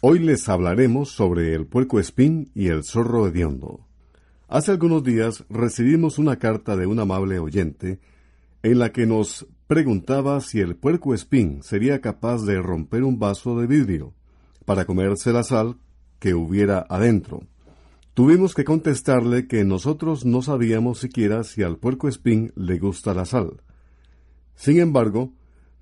Hoy les hablaremos sobre el puerco espín y el zorro hediondo. Hace algunos días recibimos una carta de un amable oyente en la que nos preguntaba si el puerco espín sería capaz de romper un vaso de vidrio para comerse la sal que hubiera adentro. Tuvimos que contestarle que nosotros no sabíamos siquiera si al puerco espín le gusta la sal. Sin embargo,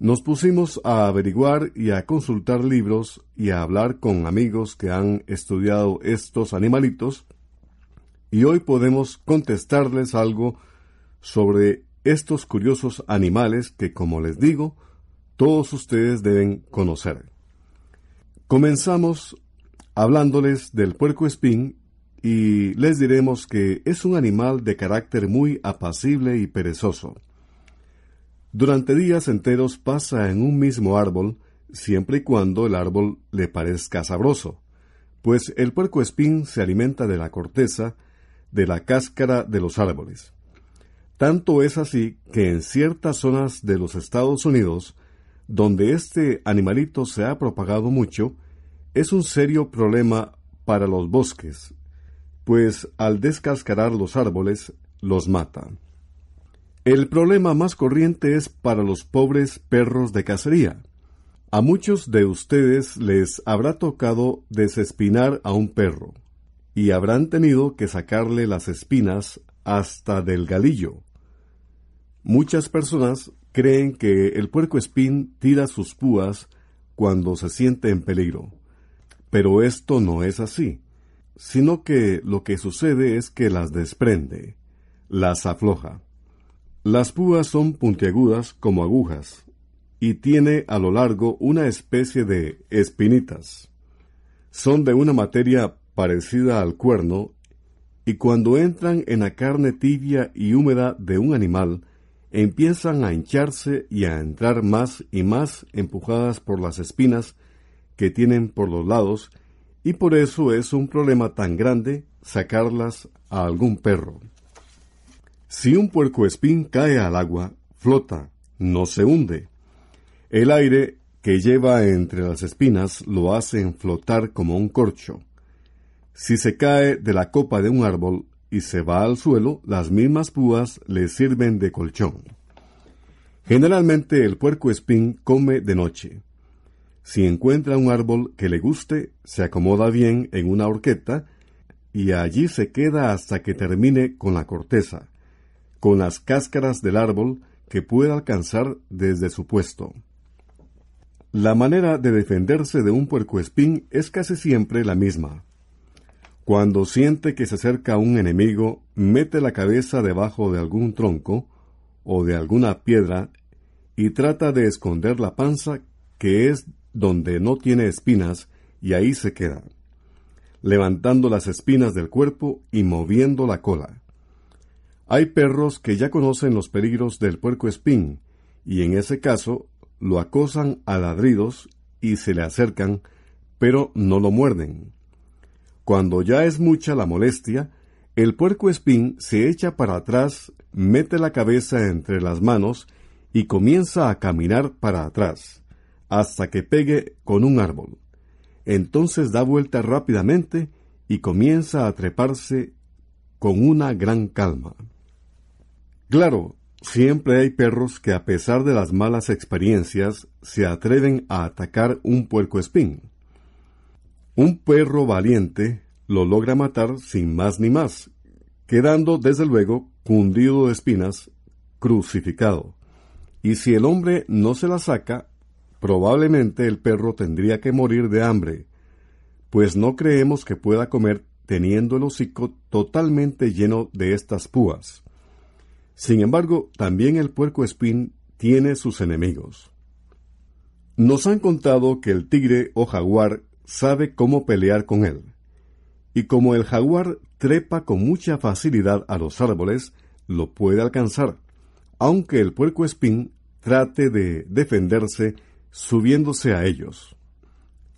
nos pusimos a averiguar y a consultar libros y a hablar con amigos que han estudiado estos animalitos, y hoy podemos contestarles algo sobre estos curiosos animales que, como les digo, todos ustedes deben conocer. Comenzamos hablándoles del puerco espín y les diremos que es un animal de carácter muy apacible y perezoso. Durante días enteros pasa en un mismo árbol, siempre y cuando el árbol le parezca sabroso, pues el puerco espín se alimenta de la corteza, de la cáscara de los árboles. Tanto es así que en ciertas zonas de los Estados Unidos, donde este animalito se ha propagado mucho, es un serio problema para los bosques, pues al descascarar los árboles los mata. El problema más corriente es para los pobres perros de cacería. A muchos de ustedes les habrá tocado desespinar a un perro, y habrán tenido que sacarle las espinas hasta del galillo. Muchas personas creen que el puerco espín tira sus púas cuando se siente en peligro, pero esto no es así sino que lo que sucede es que las desprende, las afloja. Las púas son puntiagudas como agujas, y tiene a lo largo una especie de espinitas. Son de una materia parecida al cuerno, y cuando entran en la carne tibia y húmeda de un animal, empiezan a hincharse y a entrar más y más empujadas por las espinas que tienen por los lados y por eso es un problema tan grande sacarlas a algún perro. Si un puerco espín cae al agua, flota, no se hunde. El aire que lleva entre las espinas lo hacen flotar como un corcho. Si se cae de la copa de un árbol y se va al suelo, las mismas púas le sirven de colchón. Generalmente el puerco espín come de noche. Si encuentra un árbol que le guste, se acomoda bien en una horqueta y allí se queda hasta que termine con la corteza, con las cáscaras del árbol que pueda alcanzar desde su puesto. La manera de defenderse de un puercoespín es casi siempre la misma. Cuando siente que se acerca un enemigo, mete la cabeza debajo de algún tronco o de alguna piedra y trata de esconder la panza que es donde no tiene espinas, y ahí se queda, levantando las espinas del cuerpo y moviendo la cola. Hay perros que ya conocen los peligros del puerco espín, y en ese caso lo acosan a ladridos y se le acercan, pero no lo muerden. Cuando ya es mucha la molestia, el puerco espín se echa para atrás, mete la cabeza entre las manos y comienza a caminar para atrás hasta que pegue con un árbol. Entonces da vuelta rápidamente y comienza a treparse con una gran calma. Claro, siempre hay perros que a pesar de las malas experiencias se atreven a atacar un puerco espín. Un perro valiente lo logra matar sin más ni más, quedando desde luego cundido de espinas, crucificado. Y si el hombre no se la saca, probablemente el perro tendría que morir de hambre, pues no creemos que pueda comer teniendo el hocico totalmente lleno de estas púas. Sin embargo, también el puerco espín tiene sus enemigos. Nos han contado que el tigre o jaguar sabe cómo pelear con él. Y como el jaguar trepa con mucha facilidad a los árboles, lo puede alcanzar, aunque el puerco espín trate de defenderse subiéndose a ellos.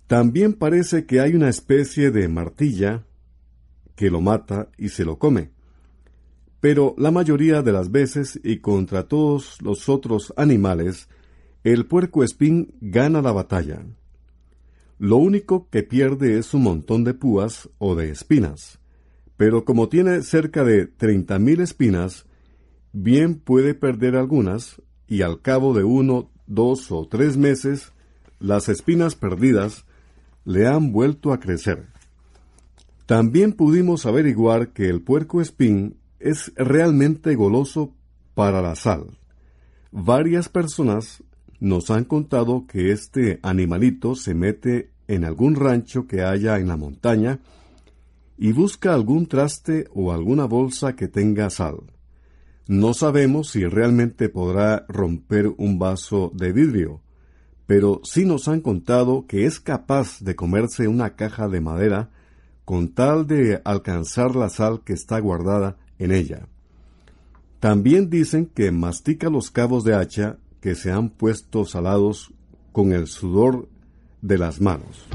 También parece que hay una especie de martilla que lo mata y se lo come. Pero la mayoría de las veces y contra todos los otros animales, el puerco espín gana la batalla. Lo único que pierde es un montón de púas o de espinas. Pero como tiene cerca de treinta mil espinas, bien puede perder algunas y al cabo de uno, dos o tres meses, las espinas perdidas le han vuelto a crecer. También pudimos averiguar que el puerco espín es realmente goloso para la sal. Varias personas nos han contado que este animalito se mete en algún rancho que haya en la montaña y busca algún traste o alguna bolsa que tenga sal. No sabemos si realmente podrá romper un vaso de vidrio, pero sí nos han contado que es capaz de comerse una caja de madera con tal de alcanzar la sal que está guardada en ella. También dicen que mastica los cabos de hacha que se han puesto salados con el sudor de las manos.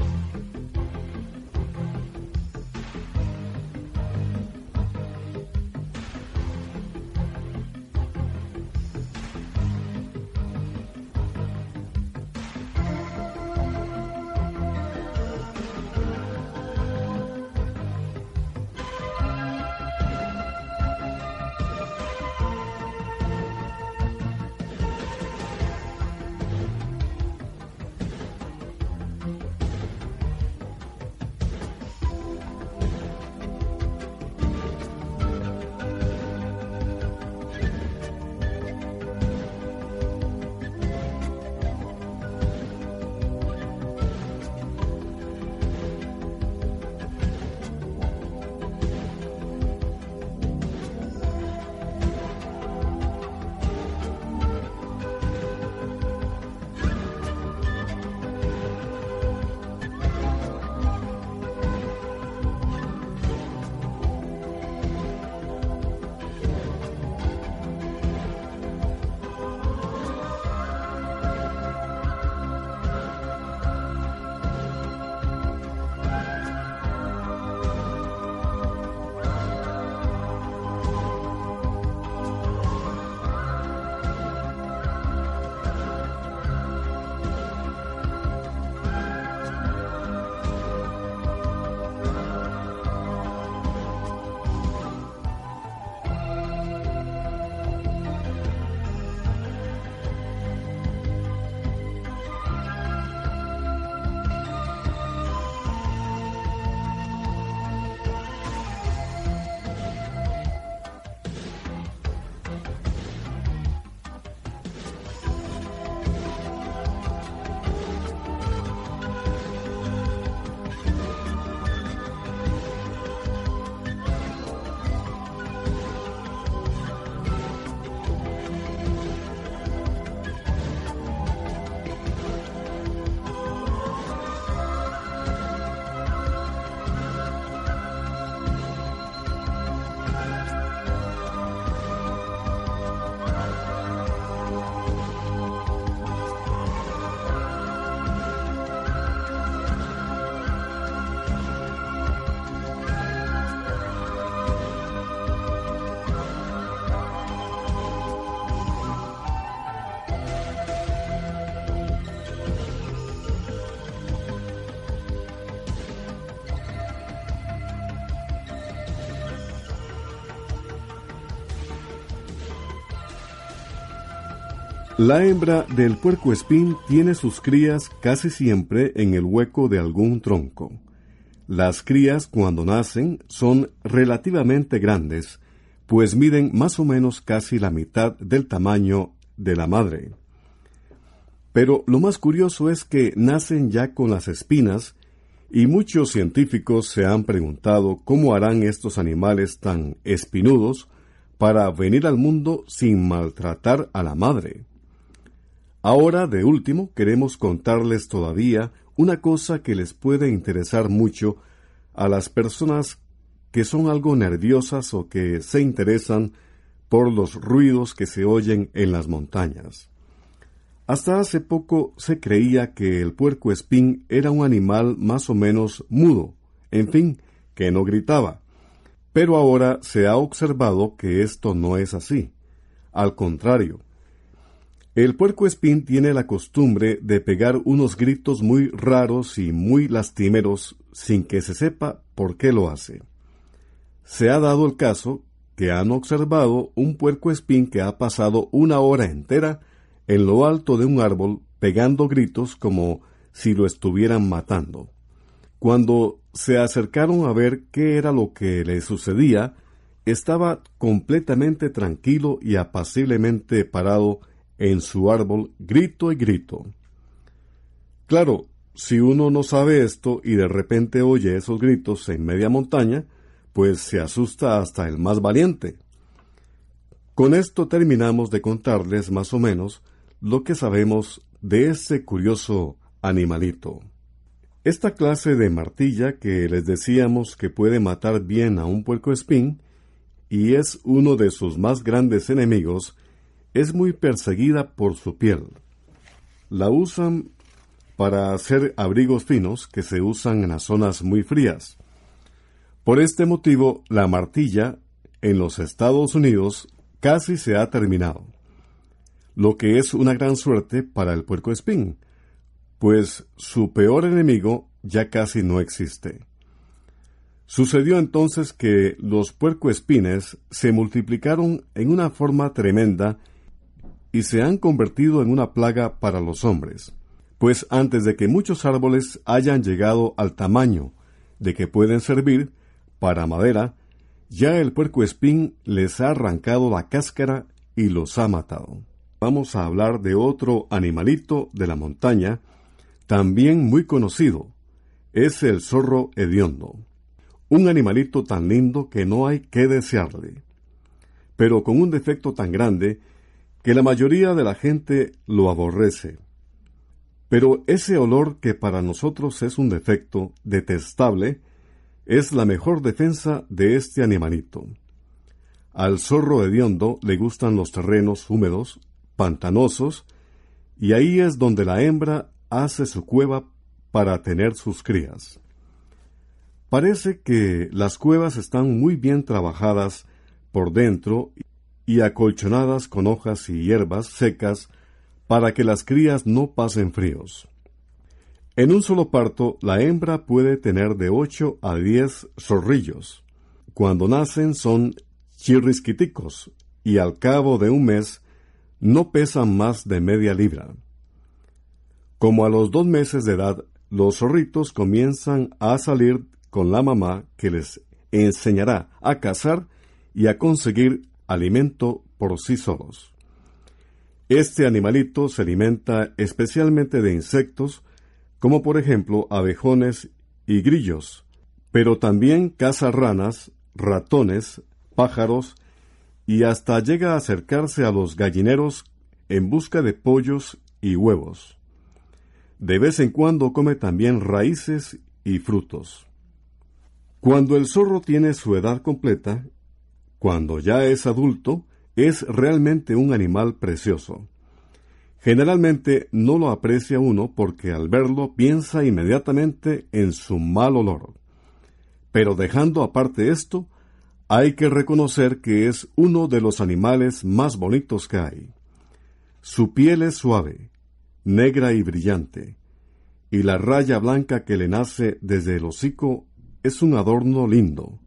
La hembra del puerco espín tiene sus crías casi siempre en el hueco de algún tronco. Las crías cuando nacen son relativamente grandes, pues miden más o menos casi la mitad del tamaño de la madre. Pero lo más curioso es que nacen ya con las espinas y muchos científicos se han preguntado cómo harán estos animales tan espinudos para venir al mundo sin maltratar a la madre. Ahora, de último, queremos contarles todavía una cosa que les puede interesar mucho a las personas que son algo nerviosas o que se interesan por los ruidos que se oyen en las montañas. Hasta hace poco se creía que el puerco espín era un animal más o menos mudo, en fin, que no gritaba. Pero ahora se ha observado que esto no es así. Al contrario, el puerco espín tiene la costumbre de pegar unos gritos muy raros y muy lastimeros sin que se sepa por qué lo hace. Se ha dado el caso que han observado un puerco espín que ha pasado una hora entera en lo alto de un árbol pegando gritos como si lo estuvieran matando. Cuando se acercaron a ver qué era lo que le sucedía, estaba completamente tranquilo y apaciblemente parado en su árbol grito y grito. Claro, si uno no sabe esto y de repente oye esos gritos en media montaña, pues se asusta hasta el más valiente. Con esto terminamos de contarles más o menos lo que sabemos de ese curioso animalito. Esta clase de martilla que les decíamos que puede matar bien a un puerco espín y es uno de sus más grandes enemigos, es muy perseguida por su piel. La usan para hacer abrigos finos que se usan en las zonas muy frías. Por este motivo, la martilla en los Estados Unidos casi se ha terminado, lo que es una gran suerte para el puerco espín, pues su peor enemigo ya casi no existe. Sucedió entonces que los puercoespines se multiplicaron en una forma tremenda y se han convertido en una plaga para los hombres, pues antes de que muchos árboles hayan llegado al tamaño de que pueden servir para madera, ya el puerco espín les ha arrancado la cáscara y los ha matado. Vamos a hablar de otro animalito de la montaña, también muy conocido, es el zorro hediondo. Un animalito tan lindo que no hay que desearle, pero con un defecto tan grande que la mayoría de la gente lo aborrece. Pero ese olor que para nosotros es un defecto detestable, es la mejor defensa de este animalito. Al zorro hediondo le gustan los terrenos húmedos, pantanosos, y ahí es donde la hembra hace su cueva para tener sus crías. Parece que las cuevas están muy bien trabajadas por dentro y acolchonadas con hojas y hierbas secas para que las crías no pasen fríos. En un solo parto, la hembra puede tener de 8 a 10 zorrillos. Cuando nacen son chirrisquiticos y al cabo de un mes no pesan más de media libra. Como a los dos meses de edad, los zorritos comienzan a salir con la mamá que les enseñará a cazar y a conseguir alimento por sí solos. Este animalito se alimenta especialmente de insectos, como por ejemplo abejones y grillos, pero también caza ranas, ratones, pájaros y hasta llega a acercarse a los gallineros en busca de pollos y huevos. De vez en cuando come también raíces y frutos. Cuando el zorro tiene su edad completa, cuando ya es adulto, es realmente un animal precioso. Generalmente no lo aprecia uno porque al verlo piensa inmediatamente en su mal olor. Pero dejando aparte esto, hay que reconocer que es uno de los animales más bonitos que hay. Su piel es suave, negra y brillante, y la raya blanca que le nace desde el hocico es un adorno lindo,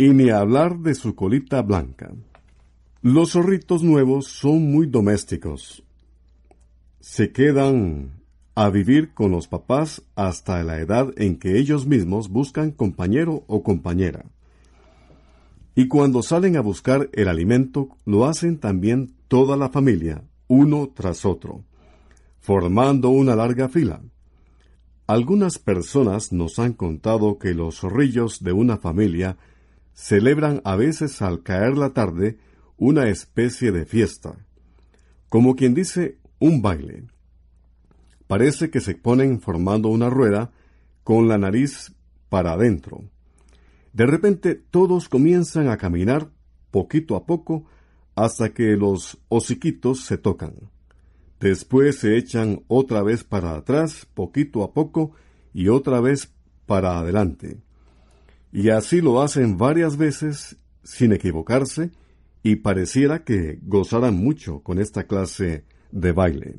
y ni hablar de su colita blanca. Los zorritos nuevos son muy domésticos. se quedan a vivir con los papás hasta la edad en que ellos mismos buscan compañero o compañera. Y cuando salen a buscar el alimento, lo hacen también toda la familia, uno tras otro, formando una larga fila. Algunas personas nos han contado que los zorrillos de una familia celebran a veces al caer la tarde una especie de fiesta, como quien dice un baile. Parece que se ponen formando una rueda con la nariz para adentro. De repente todos comienzan a caminar poquito a poco hasta que los hociquitos se tocan. Después se echan otra vez para atrás, poquito a poco, y otra vez para adelante. Y así lo hacen varias veces sin equivocarse, y pareciera que gozaran mucho con esta clase de baile.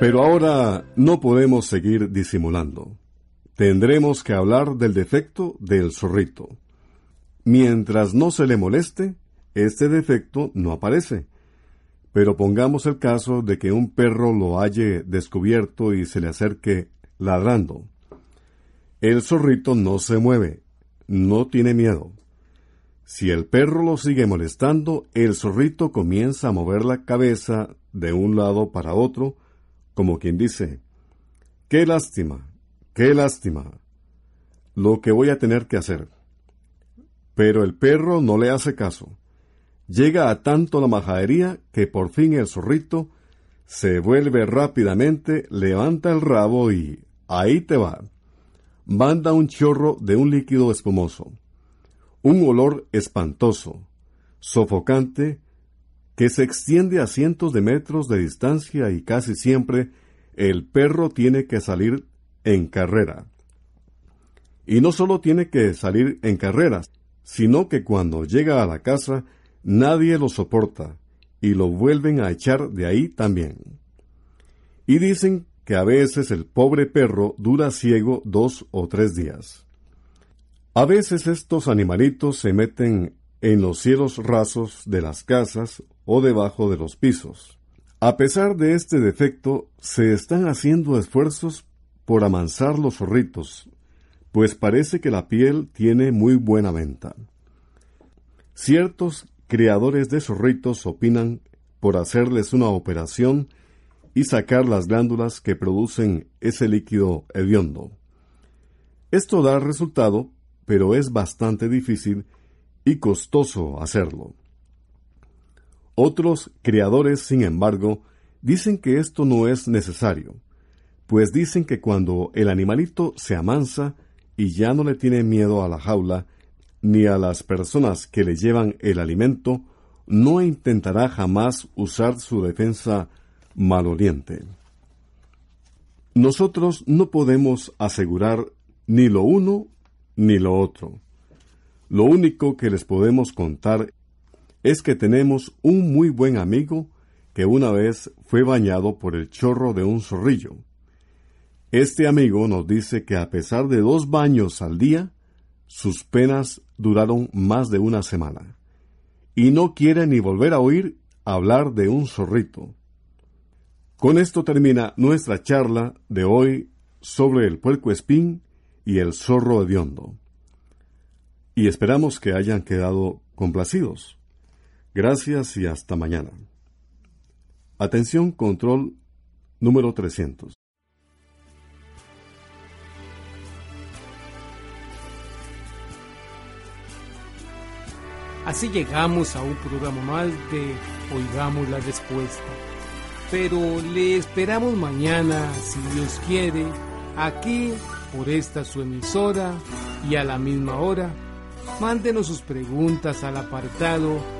Pero ahora no podemos seguir disimulando. Tendremos que hablar del defecto del zorrito. Mientras no se le moleste, este defecto no aparece. Pero pongamos el caso de que un perro lo halle descubierto y se le acerque ladrando. El zorrito no se mueve, no tiene miedo. Si el perro lo sigue molestando, el zorrito comienza a mover la cabeza de un lado para otro, como quien dice, qué lástima, qué lástima, lo que voy a tener que hacer. Pero el perro no le hace caso. Llega a tanto la majadería que por fin el zorrito se vuelve rápidamente, levanta el rabo y ahí te va. Manda un chorro de un líquido espumoso. Un olor espantoso, sofocante, que se extiende a cientos de metros de distancia y casi siempre el perro tiene que salir en carrera. Y no solo tiene que salir en carreras, sino que cuando llega a la casa nadie lo soporta y lo vuelven a echar de ahí también. Y dicen que a veces el pobre perro dura ciego dos o tres días. A veces estos animalitos se meten en los cielos rasos de las casas o debajo de los pisos. A pesar de este defecto, se están haciendo esfuerzos por amansar los zorritos, pues parece que la piel tiene muy buena venta. Ciertos criadores de zorritos opinan por hacerles una operación y sacar las glándulas que producen ese líquido hediondo. Esto da resultado, pero es bastante difícil y costoso hacerlo. Otros criadores, sin embargo, dicen que esto no es necesario, pues dicen que cuando el animalito se amansa y ya no le tiene miedo a la jaula, ni a las personas que le llevan el alimento, no intentará jamás usar su defensa maloliente. Nosotros no podemos asegurar ni lo uno ni lo otro. Lo único que les podemos contar es que tenemos un muy buen amigo que una vez fue bañado por el chorro de un zorrillo. Este amigo nos dice que a pesar de dos baños al día, sus penas duraron más de una semana. Y no quiere ni volver a oír hablar de un zorrito. Con esto termina nuestra charla de hoy sobre el puerco espín y el zorro hediondo. Y esperamos que hayan quedado complacidos. Gracias y hasta mañana. Atención, control número 300. Así llegamos a un programa más de Oigamos la Respuesta. Pero le esperamos mañana, si Dios quiere, aquí por esta su emisora y a la misma hora. Mándenos sus preguntas al apartado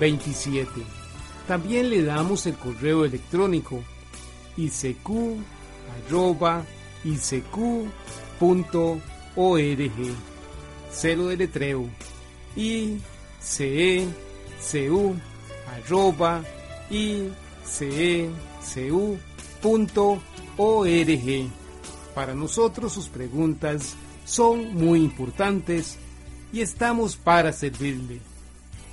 27. También le damos el correo electrónico arroba Celo de letreo i c e Para nosotros sus preguntas son muy importantes y estamos para servirle.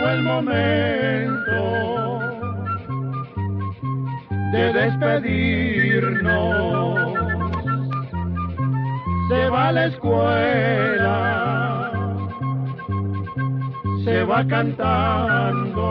Llegó el momento de despedirnos. Se va a la escuela, se va cantando.